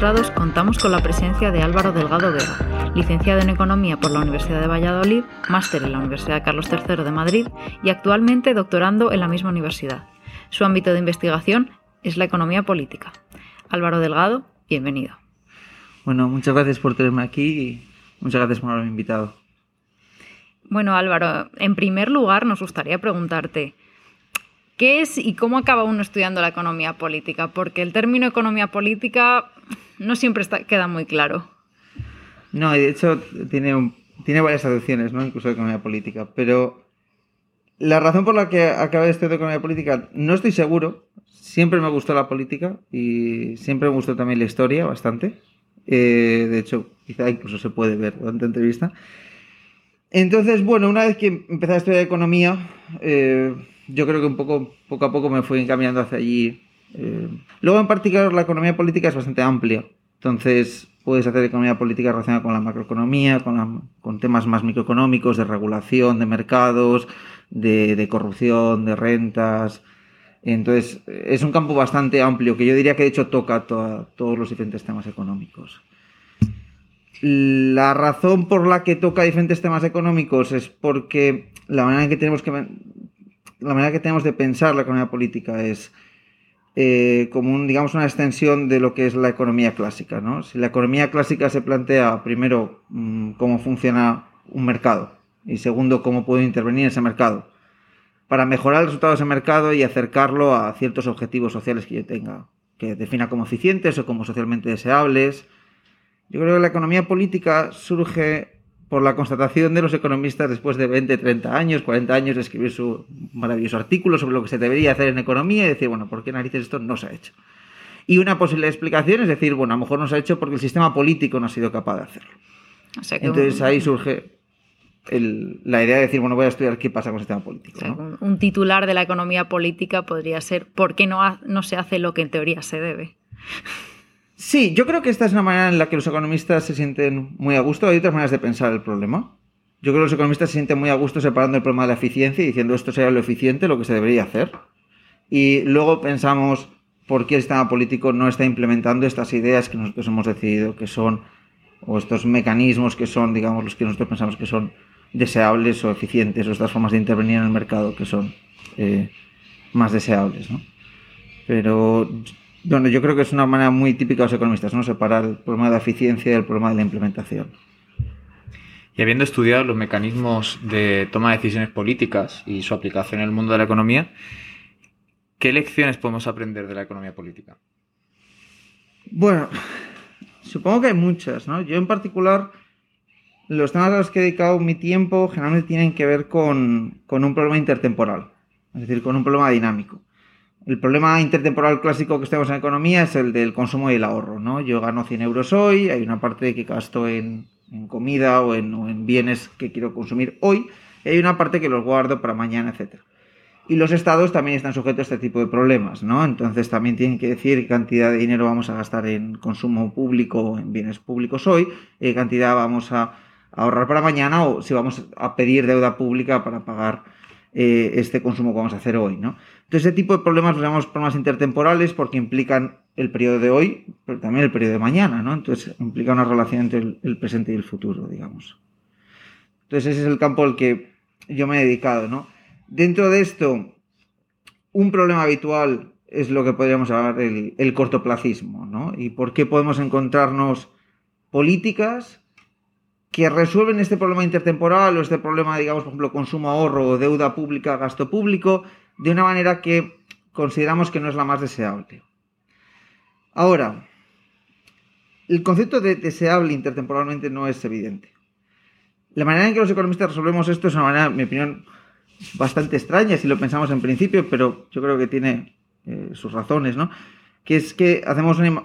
Ilustrados, contamos con la presencia de Álvaro Delgado Vega, licenciado en Economía por la Universidad de Valladolid, máster en la Universidad Carlos III de Madrid y actualmente doctorando en la misma universidad. Su ámbito de investigación es la economía política. Álvaro Delgado, bienvenido. Bueno, muchas gracias por tenerme aquí y muchas gracias por haberme invitado. Bueno, Álvaro, en primer lugar nos gustaría preguntarte, ¿qué es y cómo acaba uno estudiando la economía política? Porque el término economía política no siempre queda muy claro. No, de hecho tiene, tiene varias traducciones, ¿no? incluso de economía política, pero la razón por la que acabé de estudiar economía política no estoy seguro. Siempre me gustó la política y siempre me gustó también la historia bastante. Eh, de hecho, quizá incluso se puede ver durante entrevista. Entonces, bueno, una vez que empecé a estudiar economía, eh, yo creo que un poco, poco a poco me fui encaminando hacia allí. Eh, luego, en particular, la economía política es bastante amplia. Entonces, puedes hacer economía política relacionada con la macroeconomía, con, con temas más microeconómicos, de regulación de mercados, de, corrupción, de rentas. Entonces, es un campo bastante amplio que yo diría que de hecho toca todos los diferentes temas económicos. La razón por la que toca diferentes temas económicos es porque la manera en que tenemos que la manera que tenemos de pensar la economía política es eh, como un, digamos una extensión de lo que es la economía clásica. ¿no? Si la economía clásica se plantea primero mmm, cómo funciona un mercado y segundo cómo puede intervenir en ese mercado para mejorar el resultado de ese mercado y acercarlo a ciertos objetivos sociales que yo tenga, que defina como eficientes o como socialmente deseables yo creo que la economía política surge por la constatación de los economistas después de 20, 30 años, 40 años de escribir su maravilloso artículo sobre lo que se debería hacer en economía y decir, bueno, ¿por qué narices esto no se ha hecho? Y una posible explicación es decir, bueno, a lo mejor no se ha hecho porque el sistema político no ha sido capaz de hacerlo. O sea Entonces ahí surge el, la idea de decir, bueno, voy a estudiar qué pasa con el sistema político. O sea, ¿no? Un titular de la economía política podría ser, ¿por qué no, ha, no se hace lo que en teoría se debe? Sí, yo creo que esta es una manera en la que los economistas se sienten muy a gusto. Hay otras maneras de pensar el problema. Yo creo que los economistas se sienten muy a gusto separando el problema de la eficiencia y diciendo esto sería lo eficiente, lo que se debería hacer. Y luego pensamos por qué el sistema político no está implementando estas ideas que nosotros hemos decidido que son, o estos mecanismos que son, digamos, los que nosotros pensamos que son deseables o eficientes, o estas formas de intervenir en el mercado que son eh, más deseables. ¿no? Pero bueno, yo creo que es una manera muy típica de los economistas, ¿no? Separar el problema de la eficiencia del problema de la implementación. Y habiendo estudiado los mecanismos de toma de decisiones políticas y su aplicación en el mundo de la economía, ¿qué lecciones podemos aprender de la economía política? Bueno, supongo que hay muchas, ¿no? Yo en particular, los temas a los que he dedicado mi tiempo generalmente tienen que ver con, con un problema intertemporal, es decir, con un problema dinámico. El problema intertemporal clásico que tenemos en economía es el del consumo y el ahorro, ¿no? Yo gano 100 euros hoy, hay una parte que gasto en, comida o en, o en, bienes que quiero consumir hoy, y hay una parte que los guardo para mañana, etc. Y los estados también están sujetos a este tipo de problemas, ¿no? Entonces también tienen que decir qué cantidad de dinero vamos a gastar en consumo público o en bienes públicos hoy, qué cantidad vamos a ahorrar para mañana o si vamos a pedir deuda pública para pagar eh, este consumo que vamos a hacer hoy, ¿no? Entonces, ese tipo de problemas los llamamos problemas intertemporales porque implican el periodo de hoy, pero también el periodo de mañana, ¿no? Entonces, implica una relación entre el, presente y el futuro, digamos. Entonces, ese es el campo al que yo me he dedicado, ¿no? Dentro de esto, un problema habitual es lo que podríamos llamar el, el cortoplacismo, ¿no? Y por qué podemos encontrarnos políticas que resuelven este problema intertemporal o este problema, digamos, por ejemplo, consumo, ahorro o deuda pública, gasto público, de una manera que consideramos que no es la más deseable. Ahora, el concepto de deseable intertemporalmente no es evidente. La manera en que los economistas resolvemos esto es una manera, en mi opinión, bastante extraña si lo pensamos en principio, pero yo creo que tiene eh, sus razones, ¿no? Que es que hacemos un,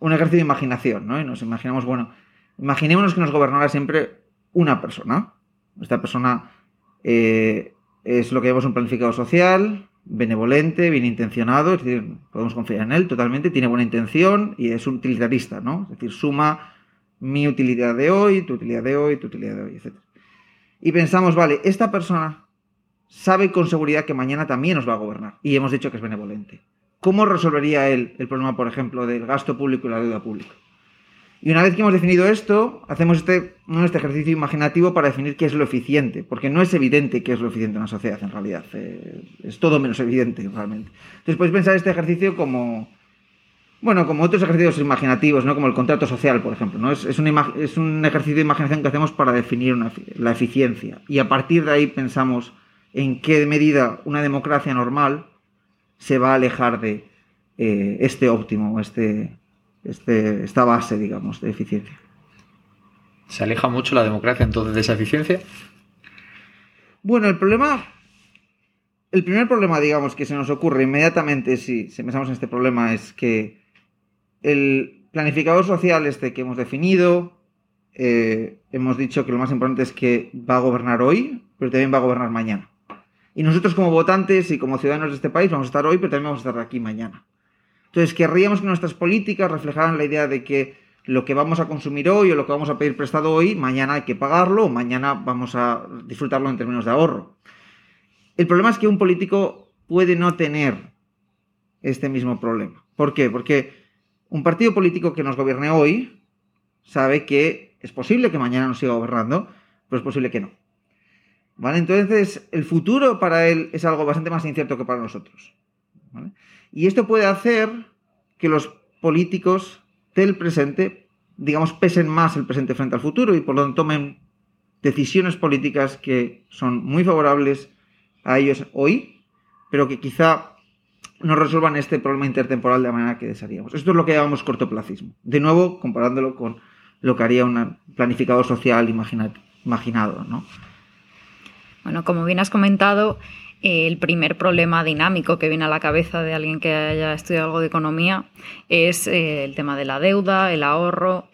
un ejercicio de imaginación, ¿no? Y nos imaginamos, bueno, imaginémonos que nos gobernara siempre una persona. Esta persona eh, es lo que llamamos un planificador social, benevolente, bien intencionado, es decir, podemos confiar en él totalmente, tiene buena intención y es un utilitarista, ¿no? Es decir, suma mi utilidad de hoy, tu utilidad de hoy, tu utilidad de hoy, etc. Y pensamos, vale, esta persona sabe con seguridad que mañana también nos va a gobernar y hemos dicho que es benevolente. ¿cómo resolvería él el problema, por ejemplo, del gasto público y la deuda pública? Y una vez que hemos definido esto, hacemos este, este ejercicio imaginativo para definir qué es lo eficiente, porque no es evidente qué es lo eficiente en una sociedad, en realidad. Eh, es todo menos evidente, realmente. Entonces, podéis pensar este ejercicio como, bueno, como otros ejercicios imaginativos, ¿no? Como el contrato social, por ejemplo, ¿no? Es, es, un, es un, ejercicio de imaginación que hacemos para definir la eficiencia. Y a partir de ahí pensamos en qué medida una democracia normal se va a alejar de eh, este óptimo, este, este, esta base, digamos, de eficiencia. ¿Se aleja mucho la democracia entonces de esa eficiencia? Bueno, el problema, el primer problema, digamos, que se nos ocurre inmediatamente si, pensamos en este problema es que el planificador social este que hemos definido, eh, hemos dicho que lo más importante es que va a gobernar hoy, pero también va a gobernar mañana. Y nosotros como votantes y como ciudadanos de este país vamos a estar hoy, pero también vamos a estar aquí mañana. Entonces, querríamos que nuestras políticas reflejaran la idea de que lo que vamos a consumir hoy o lo que vamos a pedir prestado hoy, mañana hay que pagarlo o mañana vamos a disfrutarlo en términos de ahorro. El problema es que un político puede no tener este mismo problema. ¿Por qué? Porque un partido político que nos gobierne hoy sabe que es posible que mañana nos siga gobernando, pero es posible que no. ¿Vale? Entonces, el futuro para él es algo bastante más incierto que para nosotros. Y esto puede hacer que los políticos del presente, digamos, pesen más el presente frente al futuro y por lo tanto tomen decisiones políticas que son muy favorables a ellos hoy, pero que quizá no resuelvan este problema intertemporal de la manera que desearíamos. Esto es lo que llamamos cortoplacismo. De nuevo, comparándolo con lo que haría un planificador social imaginado, ¿no? Bueno, como bien has comentado, el primer problema dinámico que viene a la cabeza de alguien que haya estudiado algo de economía es eh, el tema de la deuda, el ahorro.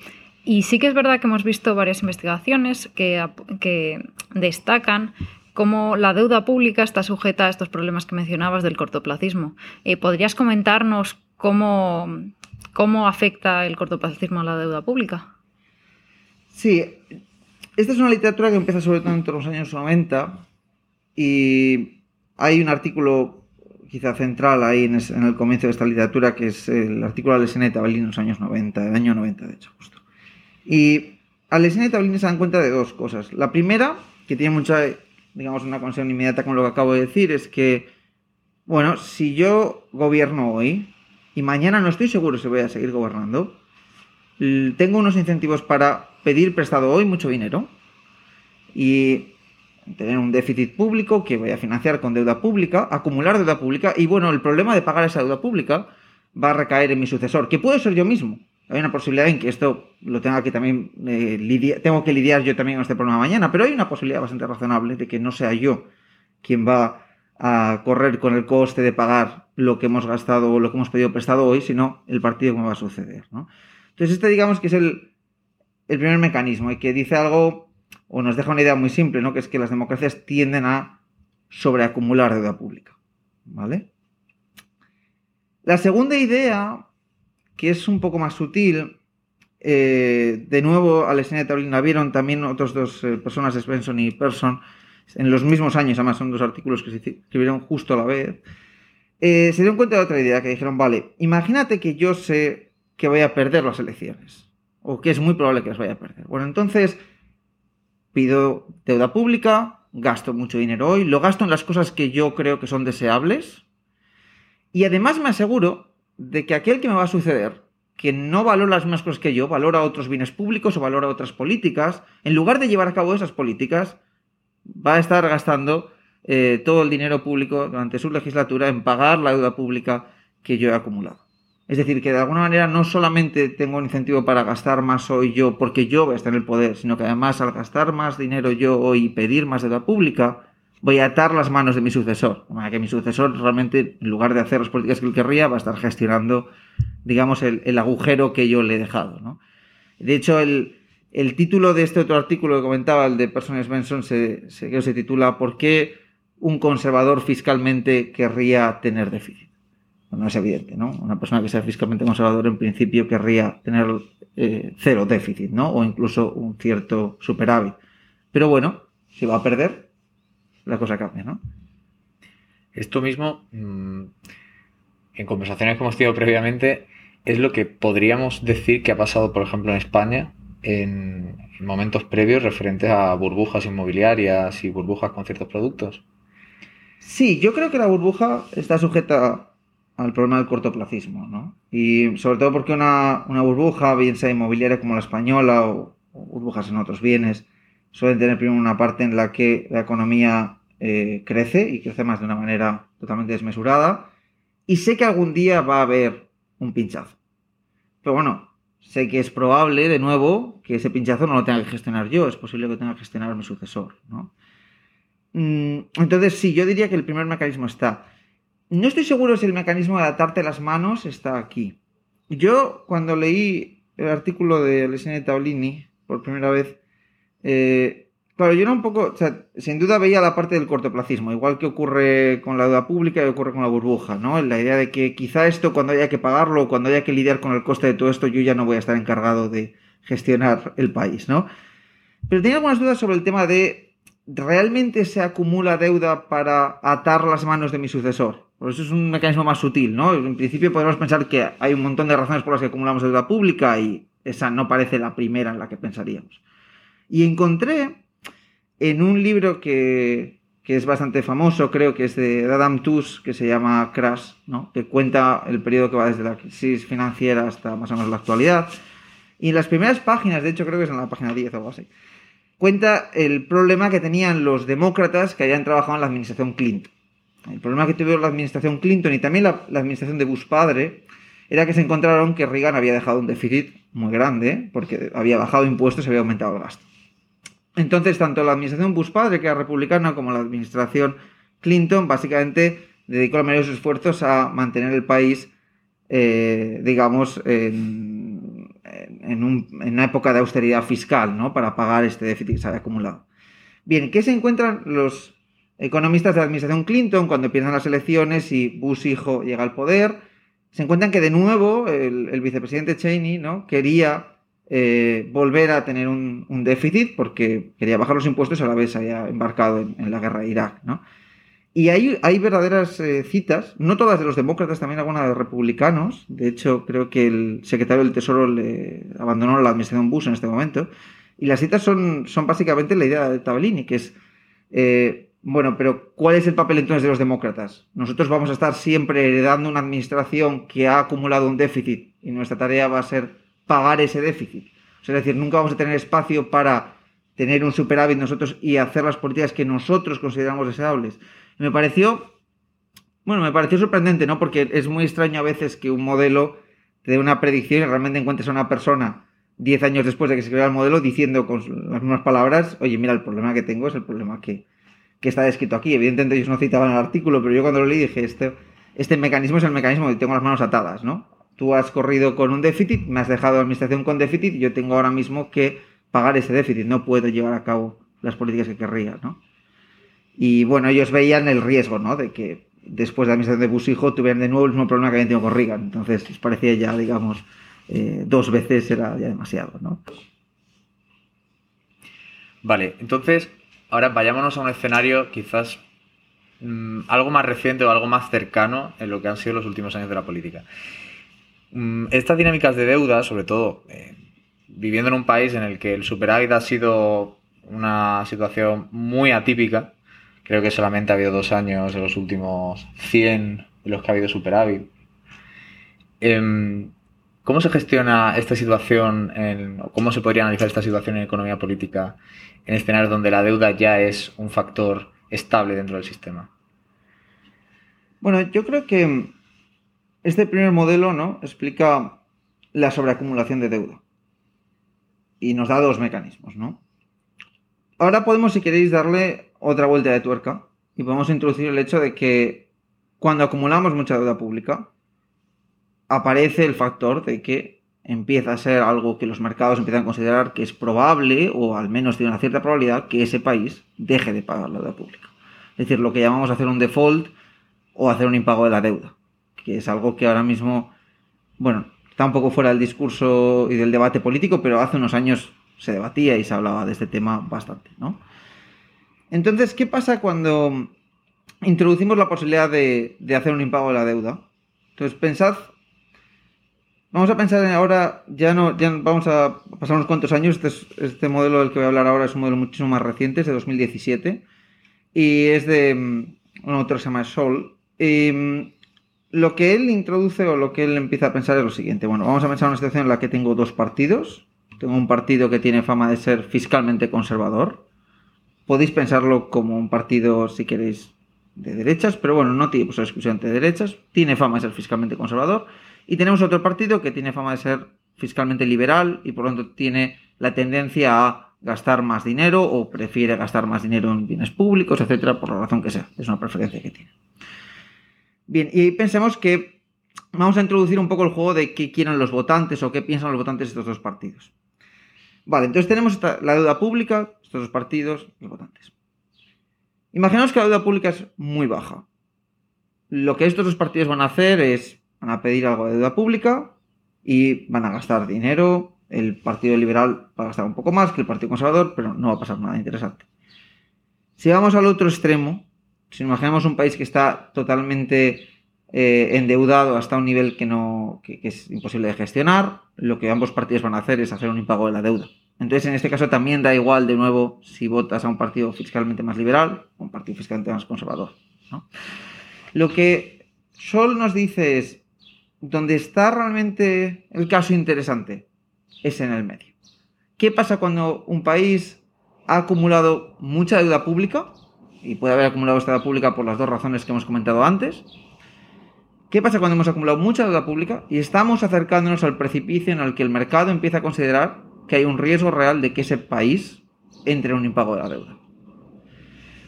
Y sí que es verdad que hemos visto varias investigaciones que, destacan cómo la deuda pública está sujeta a estos problemas que mencionabas del cortoplacismo. Eh, ¿Podrías comentarnos cómo, cómo afecta el cortoplacismo a la deuda pública? Sí, esta es una literatura que empieza sobre todo entre los años 90 y hay un artículo quizá central ahí en, el comienzo de esta literatura, que es el artículo de Alessandra y en los años 90, el año 90 de hecho, justo. Y Alessandra y se dan cuenta de dos cosas. La primera, que tiene mucha, digamos, una conexión inmediata con lo que acabo de decir, es que, bueno, si yo gobierno hoy y mañana no estoy seguro si voy a seguir gobernando, tengo unos incentivos para pedir prestado hoy mucho dinero y tener un déficit público que voy a financiar con deuda pública, acumular deuda pública y bueno, el problema de pagar esa deuda pública va a recaer en mi sucesor, que puede ser yo mismo. Hay una posibilidad en que esto lo tenga que también eh, lidiar, tengo que lidiar yo también con este problema mañana, pero hay una posibilidad bastante razonable de que no sea yo quien va a correr con el coste de pagar lo que hemos gastado o lo que hemos pedido prestado hoy, sino el partido me va a suceder. Entonces, este digamos que es el, el primer mecanismo y que dice algo o nos deja una idea muy simple, ¿no? Que es que las democracias tienden a sobreacumular deuda pública. ¿Vale? La segunda idea, que es un poco más sutil, eh, de nuevo, Alexandria y Taurina vieron también otros dos eh, personas, Svensson y Persson, en los mismos años, además son dos artículos que se escribieron justo a la vez, eh, se dieron cuenta de otra idea, que dijeron, vale, imagínate que yo sé que voy a perder las elecciones, o que es muy probable que las vaya a perder. Bueno, entonces, pido deuda pública, gasto mucho dinero hoy, lo gasto en las cosas que yo creo que son deseables y además me aseguro de que aquel que me va a suceder, que no valora las mismas cosas que yo, valora otros bienes públicos o valora otras políticas, en lugar de llevar a cabo esas políticas, va a estar gastando eh, todo el dinero público durante su legislatura en pagar la deuda pública que yo he acumulado. Es decir, que de alguna manera no solamente tengo un incentivo para gastar más hoy yo porque yo voy a estar en el poder, sino que además al gastar más dinero yo hoy y pedir más deuda pública, voy a atar las manos de mi sucesor. Para que mi sucesor realmente, en lugar de hacer las políticas que él querría, va a estar gestionando, digamos, el, agujero que yo le he dejado. De hecho, el, título de este otro artículo que comentaba, el de Personas Benson, se, se, se titula ¿Por qué un conservador fiscalmente querría tener déficit? No es evidente, ¿no? Una persona que sea fiscalmente conservadora en principio querría tener eh, cero déficit, ¿no? O incluso un cierto superávit. Pero bueno, si va a perder, la cosa cambia, ¿no? Esto mismo, mm, en conversaciones que hemos tenido previamente, es lo que podríamos decir que ha pasado, por ejemplo, en España en, momentos previos referentes a burbujas inmobiliarias y burbujas con ciertos productos. Sí, yo creo que la burbuja está sujeta al problema del cortoplacismo, ¿no? Y sobre todo porque una, burbuja, bien sea inmobiliaria como la española o, burbujas en otros bienes, suelen tener primero una parte en la que la economía eh, crece y crece más de una manera totalmente desmesurada. Y sé que algún día va a haber un pinchazo. Pero bueno, sé que es probable, de nuevo, que ese pinchazo no lo tenga que gestionar yo, es posible que tenga que gestionar mi sucesor, ¿no? Mm, entonces, sí, yo diría que el primer mecanismo está. No estoy seguro si el mecanismo de atarte las manos está aquí. Yo, cuando leí el artículo de Alessandro Taolini por primera vez, eh, Claro, yo era un poco, o sea, sin duda veía la parte del cortoplacismo, igual que ocurre con la deuda pública y ocurre con la burbuja, ¿no? La idea de que quizá esto cuando haya que pagarlo, cuando haya que lidiar con el coste de todo esto, yo ya no voy a estar encargado de gestionar el país, ¿no? Pero tenía algunas dudas sobre el tema de ¿realmente se acumula deuda para atar las manos de mi sucesor? Por eso es un mecanismo más sutil, ¿no? En principio podemos pensar que hay un montón de razones por las que acumulamos deuda pública y esa no parece la primera en la que pensaríamos. Y encontré en un libro que, es bastante famoso, creo que es de Adam Tooze, que se llama Crash, ¿no? que cuenta el periodo que va desde la crisis financiera hasta más o menos la actualidad. Y en las primeras páginas, de hecho creo que es en la página 10 o algo así, cuenta el problema que tenían los demócratas que habían trabajado en la administración Clinton. El problema que tuvieron la administración Clinton y también la, la administración de Bush padre era que se encontraron que Reagan había dejado un déficit muy grande porque había bajado impuestos y había aumentado el gasto. Entonces, tanto la administración Bush padre, que era republicana, como la administración Clinton, básicamente dedicó los mayores esfuerzos a mantener el país, eh, digamos, en, una época de austeridad fiscal, ¿no? Para pagar este déficit que se había acumulado. Bien, ¿qué se encuentran los economistas de la administración Clinton cuando empiezan las elecciones y Bush hijo llega al poder? Se encuentran que de nuevo el, vicepresidente Cheney, ¿no? Quería eh, volver a tener un, déficit porque quería bajar los impuestos a la vez había embarcado en, la guerra de Irak. ¿no? Y hay, hay verdaderas eh, citas, no todas de los demócratas, también algunas de republicanos. De hecho, creo que el secretario del Tesoro le abandonó la administración Bush en este momento. Y las citas son, son básicamente la idea de Tabellini, que es, eh, bueno, pero ¿cuál es el papel entonces de los demócratas? Nosotros vamos a estar siempre heredando una administración que ha acumulado un déficit y nuestra tarea va a ser pagar ese déficit. es decir, nunca vamos a tener espacio para tener un superávit nosotros y hacer las políticas que nosotros consideramos deseables. Me pareció, bueno, me pareció sorprendente, ¿no? Porque es muy extraño a veces que un modelo te dé una predicción y realmente encuentres a una persona 10 años después de que se crea el modelo diciendo con las mismas palabras, oye, mira, el problema que tengo es el problema que, que está descrito aquí. Evidentemente ellos no citaban el artículo, pero yo cuando lo leí dije, este, este mecanismo es el mecanismo de tengo las manos atadas, ¿no? tú has corrido con un déficit, me has dejado administración con déficit yo tengo ahora mismo que pagar ese déficit, no puedo llevar a cabo las políticas que querría, ¿no? Y bueno, ellos veían el riesgo, ¿no? De que después de la administración de Bush hijo tuvieran de nuevo el mismo problema que habían tenido con. Entonces les parecía ya, digamos, eh, dos veces era ya demasiado, ¿no? Vale, entonces ahora vayámonos a un escenario quizás mm, algo más reciente o algo más cercano en lo que han sido los últimos años de la política. Mm, estas dinámicas de deuda, sobre todo eh, viviendo en un país en el que el superávit ha sido una situación muy atípica, creo que solamente ha habido dos años en los últimos 100 en los que ha habido superávit. Em, ¿Cómo se gestiona esta situación, en, cómo se podría analizar esta situación en economía política en escenarios donde la deuda ya es un factor estable dentro del sistema? Bueno, yo creo que este primer modelo ¿no? explica la sobreacumulación de deuda y nos da dos mecanismos. ¿no? Ahora podemos, si queréis, darle otra vuelta de tuerca y podemos introducir el hecho de que cuando acumulamos mucha deuda pública, aparece el factor de que empieza a ser algo que los mercados empiezan a considerar que es probable, o al menos tiene una cierta probabilidad, que ese país deje de pagar la deuda pública. Es decir, lo que llamamos hacer un default o hacer un impago de la deuda que es algo que ahora mismo, bueno, está un poco fuera del discurso y del debate político, pero hace unos años se debatía y se hablaba de este tema bastante, ¿no? Entonces, ¿qué pasa cuando introducimos la posibilidad de, hacer un impago de la deuda? Entonces, pensad, vamos a pensar ahora, ya no, ya vamos a pasar unos cuantos años, este, este modelo del que voy a hablar ahora es un modelo muchísimo más reciente, es de 2017, y es de mm, un autor que se llama Sol. Y, mm, lo que él introduce o lo que él empieza a pensar es lo siguiente. Bueno, vamos a pensar una situación en la que tengo dos partidos. Tengo un partido que tiene fama de ser fiscalmente conservador. Podéis pensarlo como un partido, si queréis, de derechas, pero bueno, no tiene pues, exclusivamente de derechas. Tiene fama de ser fiscalmente conservador. Y tenemos otro partido que tiene fama de ser fiscalmente liberal y por lo tanto tiene la tendencia a gastar más dinero o prefiere gastar más dinero en bienes públicos, etcétera, por la razón que sea. Es una preferencia que tiene. Bien, y pensemos que vamos a introducir un poco el juego de qué quieren los votantes o qué piensan los votantes de estos dos partidos. Vale, entonces tenemos la deuda pública, estos dos partidos, los votantes. Imaginaos que la deuda pública es muy baja. Lo que estos dos partidos van a hacer es, van a pedir algo de deuda pública y van a gastar dinero. El Partido Liberal va a gastar un poco más que el Partido Conservador, pero no va a pasar nada interesante. Si vamos al otro extremo, si imaginamos un país que está totalmente eh, endeudado hasta un nivel que, no, que, es imposible de gestionar, lo que ambos partidos van a hacer es hacer un impago de la deuda. Entonces, en este caso también da igual, de nuevo, si votas a un partido fiscalmente más liberal o un partido fiscalmente más conservador. Lo que Sol nos dice es, donde está realmente el caso interesante es en el medio. ¿Qué pasa cuando un país ha acumulado mucha deuda pública? y puede haber acumulado esta deuda pública por las dos razones que hemos comentado antes. ¿Qué pasa cuando hemos acumulado mucha deuda pública y estamos acercándonos al precipicio en el que el mercado empieza a considerar que hay un riesgo real de que ese país entre en un impago de la deuda?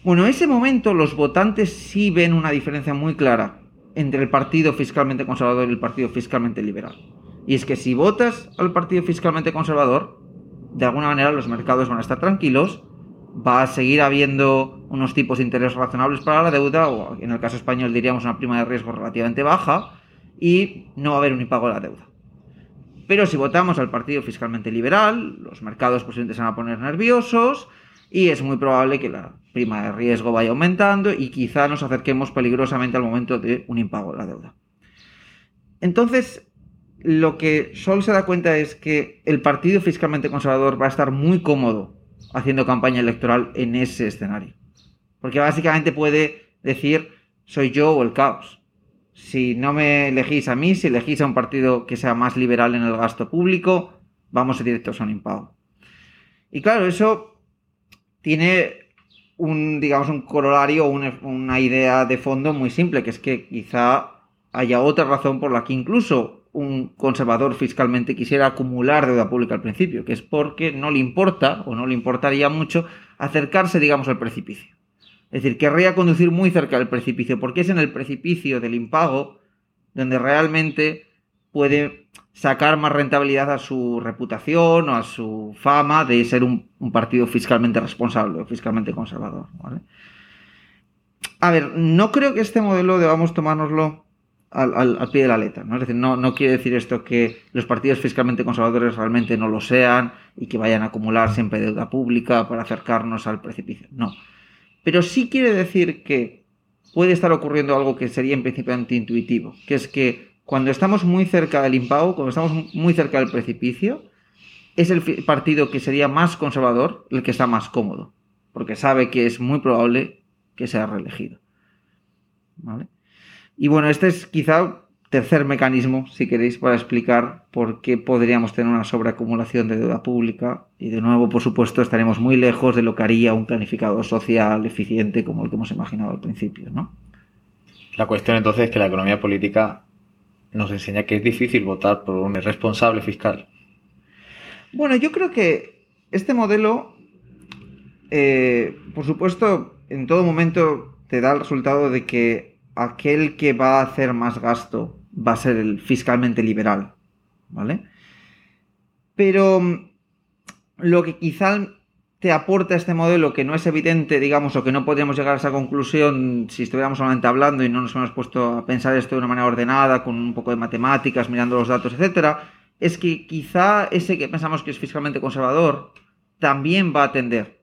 Bueno, en ese momento los votantes sí ven una diferencia muy clara entre el partido fiscalmente conservador y el partido fiscalmente liberal. Y es que si votas al partido fiscalmente conservador, de alguna manera los mercados van a estar tranquilos va a seguir habiendo unos tipos de interés razonables para la deuda, o en el caso español diríamos una prima de riesgo relativamente baja, y no va a haber un impago de la deuda. Pero si votamos al partido fiscalmente liberal, los mercados posiblemente se van a poner nerviosos y es muy probable que la prima de riesgo vaya aumentando y quizá nos acerquemos peligrosamente al momento de un impago de la deuda. Entonces, lo que Sol se da cuenta es que el partido fiscalmente conservador va a estar muy cómodo haciendo campaña electoral en ese escenario. Porque básicamente puede decir, soy yo o el caos. Si no me elegís a mí, si elegís a un partido que sea más liberal en el gasto público, vamos directos a un impago. Y claro, eso tiene un, digamos, un corolario o una, idea de fondo muy simple, que es que quizá haya otra razón por la que incluso un conservador fiscalmente quisiera acumular deuda pública al principio, que es porque no le importa o no le importaría mucho acercarse, digamos, al precipicio. Es decir, querría conducir muy cerca del precipicio, porque es en el precipicio del impago donde realmente puede sacar más rentabilidad a su reputación o a su fama de ser un, partido fiscalmente responsable o fiscalmente conservador. A ver, no creo que este modelo debamos tomárnoslo al, pie de la letra. ¿no? Es decir, no, no quiere decir esto que los partidos fiscalmente conservadores realmente no lo sean y que vayan a acumular siempre deuda pública para acercarnos al precipicio. No. Pero sí quiere decir que puede estar ocurriendo algo que sería en principio antiintuitivo, que es que cuando estamos muy cerca del impago, cuando estamos muy cerca del precipicio, es el partido que sería más conservador el que está más cómodo, porque sabe que es muy probable que sea reelegido. ¿Vale? Y bueno, este es quizá tercer mecanismo, si queréis, para explicar por qué podríamos tener una sobreacumulación de deuda pública. Y de nuevo, por supuesto, estaremos muy lejos de lo que haría un planificador social eficiente como el que hemos imaginado al principio, ¿no? La cuestión entonces es que la economía política nos enseña que es difícil votar por un irresponsable fiscal. Bueno, yo creo que este modelo, eh, por supuesto, en todo momento te da el resultado de que aquel que va a hacer más gasto va a ser el fiscalmente liberal, ¿vale? Pero mm, lo que quizá te aporta este modelo que no es evidente, digamos, o que no podríamos llegar a esa conclusión si estuviéramos solamente hablando y no nos hemos puesto a pensar esto de una manera ordenada, con un poco de matemáticas, mirando los datos, etcétera, es que quizá ese que pensamos que es fiscalmente conservador también va a atender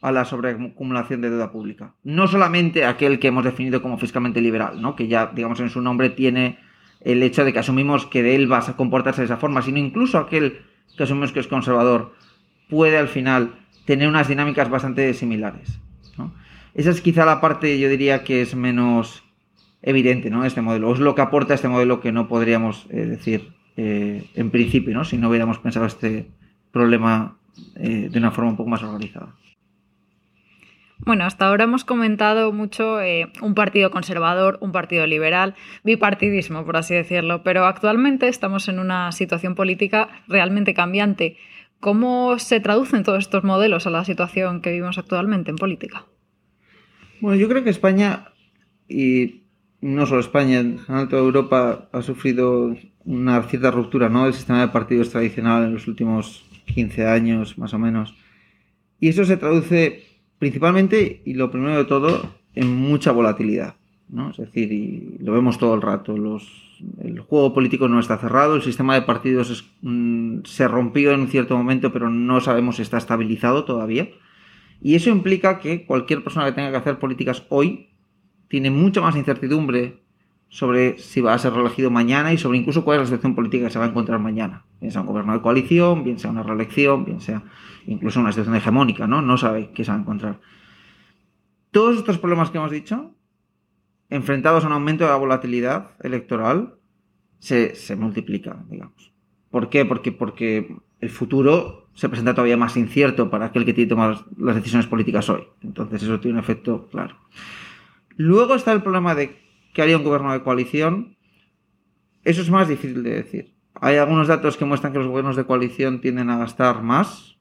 a la sobreacumulación de deuda pública. No solamente aquel que hemos definido como fiscalmente liberal, ¿no? que ya, digamos, en su nombre tiene el hecho de que asumimos que de él vas a comportarse de esa forma, sino incluso aquel que asumimos que es conservador puede al final tener unas dinámicas bastante similares. Esa es quizá la parte, yo diría, que es menos evidente, ¿no? Este modelo. Es lo que aporta este modelo que no podríamos eh, decir eh, en principio, ¿no? Si no hubiéramos pensado este problema eh, de una forma un poco más organizada. Bueno, hasta ahora hemos comentado mucho un partido conservador, un partido liberal, bipartidismo, por así decirlo, pero actualmente estamos en una situación política realmente cambiante. ¿Cómo se traducen todos estos modelos a la situación que vivimos actualmente en política? Bueno, yo creo que España, y no solo España, en toda Europa ha sufrido una cierta ruptura ¿no? del sistema de partidos tradicional en los últimos 15 años, más o menos. Y eso se traduce principalmente, y lo primero de todo, en mucha volatilidad. ¿No? Es decir, y lo vemos todo el rato. Los, el juego político no está cerrado, el sistema de partidos mm, se rompió en un cierto momento, pero no sabemos si está estabilizado todavía. Y eso implica que cualquier persona que tenga que hacer políticas hoy tiene mucha más incertidumbre sobre si va a ser reelegido mañana y sobre incluso cuál es la situación política que se va a encontrar mañana. Bien sea un gobierno de coalición, bien sea una reelección, bien sea incluso una situación hegemónica, ¿no? No sabe qué se va a encontrar. Todos estos problemas que hemos dicho, enfrentados a un aumento de la volatilidad electoral, se, multiplican, digamos. ¿Por qué? Porque, porque el futuro se presenta todavía más incierto para aquel que tiene que tomar las decisiones políticas hoy. Entonces eso tiene un efecto claro. Luego está el problema de que haría un gobierno de coalición. Eso es más difícil de decir. Hay algunos datos que muestran que los gobiernos de coalición tienden a gastar más,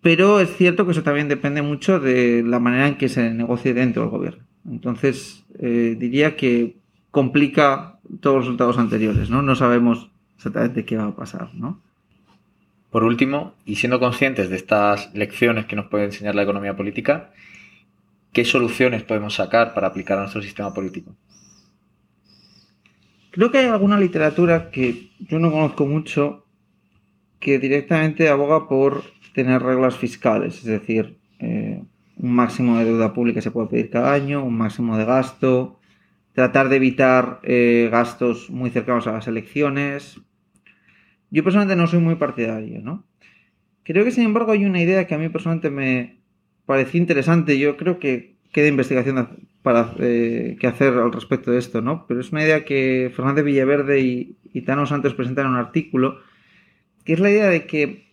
pero es cierto que eso también depende mucho de la manera en que se negocie dentro del gobierno. Entonces, eh, diría que complica todos los resultados anteriores, ¿no? No sabemos exactamente qué va a pasar, ¿no? Por último, y siendo conscientes de estas lecciones que nos puede enseñar la economía política, ¿qué soluciones podemos sacar para aplicar a nuestro sistema político? Creo que hay alguna literatura que yo no conozco mucho que directamente aboga por tener reglas fiscales, es decir, un máximo de deuda pública se puede pedir cada año, un máximo de gasto, tratar de evitar eh, gastos muy cercanos a las elecciones, yo personalmente no soy muy partidario, ¿no? Creo que sin embargo hay una idea que a mí personalmente me pareció interesante. Yo creo que queda investigación para eh, que hacer al respecto de esto, ¿no? Pero es una idea que Fernández Villaverde y, Tano Santos presentaron en un artículo, que es la idea de que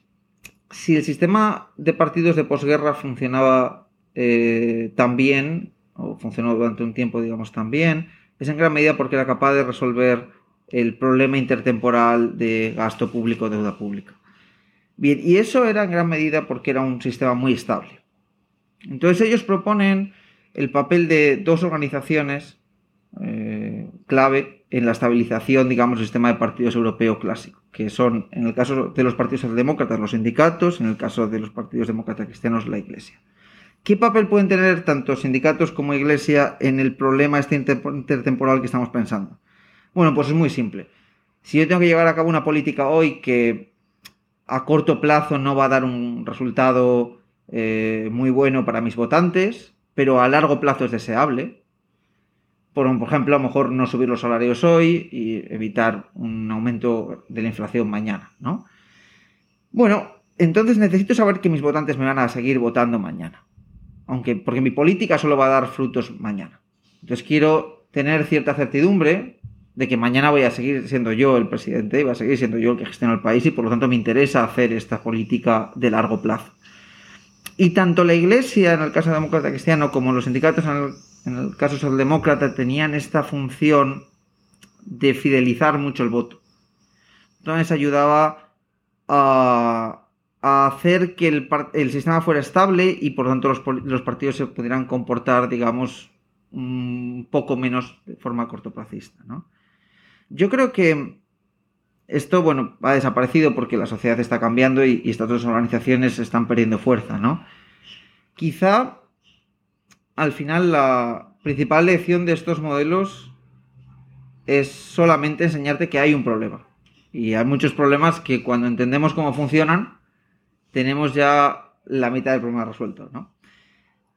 si el sistema de partidos de posguerra funcionaba eh, tan bien, o funcionó durante un tiempo, digamos, tan bien, es en gran medida porque era capaz de resolver el problema intertemporal de gasto público, deuda pública. Bien, y eso era en gran medida porque era un sistema muy estable. Entonces ellos proponen el papel de dos organizaciones eh, clave en la estabilización, digamos, del sistema de partidos europeo clásico, que son, en el caso de los partidos demócratas, los sindicatos, en el caso de los partidos demócratas cristianos, la Iglesia. ¿Qué papel pueden tener tanto sindicatos como Iglesia en el problema este intertemporal que estamos pensando? Bueno, pues es muy simple. Si yo tengo que llevar a cabo una política hoy que a corto plazo no va a dar un resultado eh, muy bueno para mis votantes, pero a largo plazo es deseable, por, ejemplo, a lo mejor no subir los salarios hoy y evitar un aumento de la inflación mañana, ¿no? Bueno, entonces necesito saber que mis votantes me van a seguir votando mañana. Aunque, porque mi política solo va a dar frutos mañana. Entonces quiero tener cierta certidumbre de que mañana voy a seguir siendo yo el presidente y voy a seguir siendo yo el que gestiona el país y por lo tanto me interesa hacer esta política de largo plazo. Y tanto la Iglesia, en el caso demócrata cristiano, como los sindicatos, en el, caso socialdemócrata, tenían esta función de fidelizar mucho el voto. Entonces ayudaba a, hacer que el, sistema fuera estable y por lo tanto los, partidos se pudieran comportar, digamos, un poco menos de forma cortoplacista, ¿no? Yo creo que esto, bueno, ha desaparecido porque la sociedad está cambiando y, estas dos organizaciones están perdiendo fuerza, ¿no? Quizá al final la principal lección de estos modelos es solamente enseñarte que hay un problema. Y hay muchos problemas que cuando entendemos cómo funcionan, tenemos ya la mitad del problema resuelto, ¿no?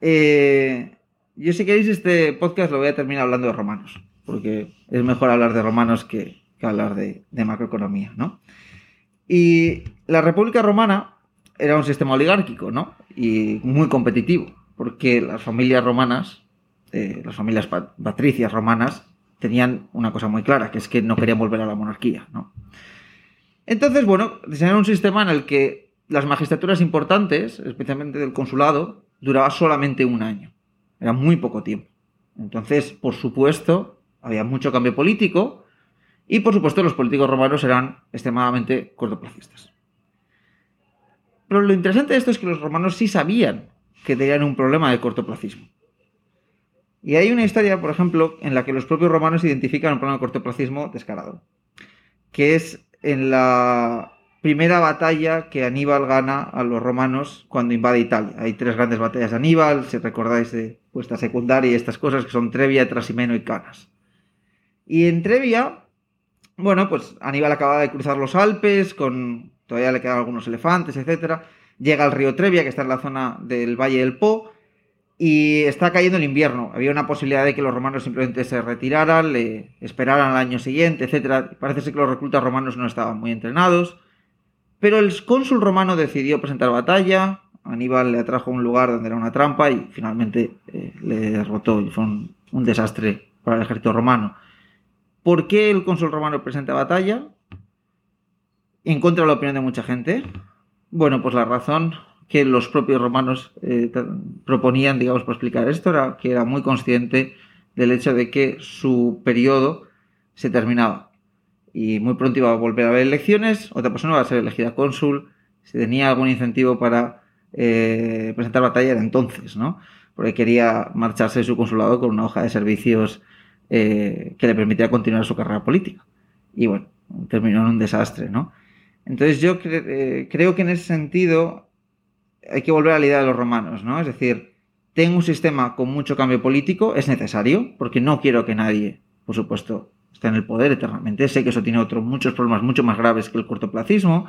Eh, yo si queréis este podcast lo voy a terminar hablando de romanos. porque es mejor hablar de romanos que, hablar de, macroeconomía, ¿no? Y la República Romana era un sistema oligárquico, ¿no? Y muy competitivo, porque las familias romanas, eh, las familias patricias romanas, tenían una cosa muy clara, que es que no querían volver a la monarquía, ¿no? Entonces, bueno, diseñaron un sistema en el que las magistraturas importantes, especialmente del consulado, duraba solamente un año. Era muy poco tiempo. Entonces, por supuesto, había mucho cambio político y, por supuesto, los políticos romanos eran extremadamente cortoplacistas. Pero lo interesante de esto es que los romanos sí sabían que tenían un problema de cortoplacismo. Y hay una historia, por ejemplo, en la que los propios romanos identifican un problema de cortoplacismo descarado, que es en la primera batalla que Aníbal gana a los romanos cuando invade Italia. Hay tres grandes batallas de Aníbal, si recordáis de vuestra secundaria y estas cosas, que son Trevia, Trasimeno y Canas. Y en Trevia, bueno, pues Aníbal acaba de cruzar los Alpes, con todavía le quedan algunos elefantes, etc. Llega al río Trevia, que está en la zona del Valle del Po, y está cayendo el invierno. Había una posibilidad de que los romanos simplemente se retiraran, le esperaran al año siguiente, etc. Parece ser que los reclutas romanos no estaban muy entrenados. Pero el cónsul romano decidió presentar batalla. Aníbal le atrajo a un lugar donde era una trampa y finalmente eh, le derrotó. Y fue un, desastre para el ejército romano. ¿Por qué el cónsul romano presenta batalla? En contra de la opinión de mucha gente. Bueno, pues la razón que los propios romanos eh, proponían, digamos, para explicar esto, era que era muy consciente del hecho de que su periodo se terminaba. Y muy pronto iba a volver a haber elecciones, otra persona iba a ser elegida cónsul, si tenía algún incentivo para eh, presentar batalla era entonces, ¿no? Porque quería marcharse de su consulado con una hoja de servicios eh, que le permitiera continuar su carrera política. Y bueno, terminó en un desastre, ¿no? Entonces yo creo que en ese sentido hay que volver a la idea de los romanos, ¿no? Es decir, tengo un sistema con mucho cambio político, es necesario, porque no quiero que nadie, por supuesto, esté en el poder eternamente. Sé que eso tiene otros muchos problemas mucho más graves que el cortoplacismo,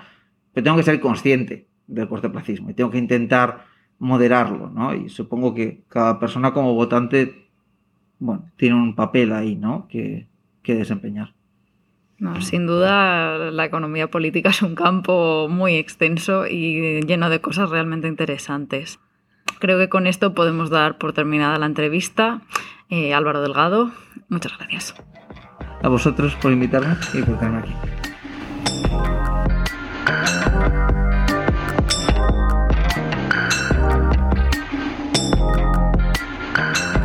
pero tengo que ser consciente del cortoplacismo y tengo que intentar moderarlo, ¿no? Y supongo que cada persona como votante, bueno, tiene un papel ahí, ¿no? Que, que desempeñar. Sin duda la economía política es un campo muy extenso y lleno de cosas realmente interesantes. Creo que con esto podemos dar por terminada la entrevista. Eh, Álvaro Delgado, muchas gracias. A vosotros por invitarme y por tenerme aquí.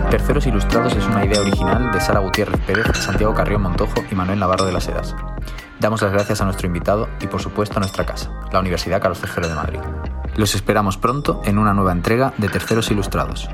Terceros Ilustrados es una idea original de Sara Gutiérrez Pérez, Santiago Carrión Montojo y Manuel Navarro de las Heras. Damos las gracias a nuestro invitado y por supuesto a nuestra casa, la Universidad Carlos III de Madrid. Los esperamos pronto en una nueva entrega de Terceros Ilustrados.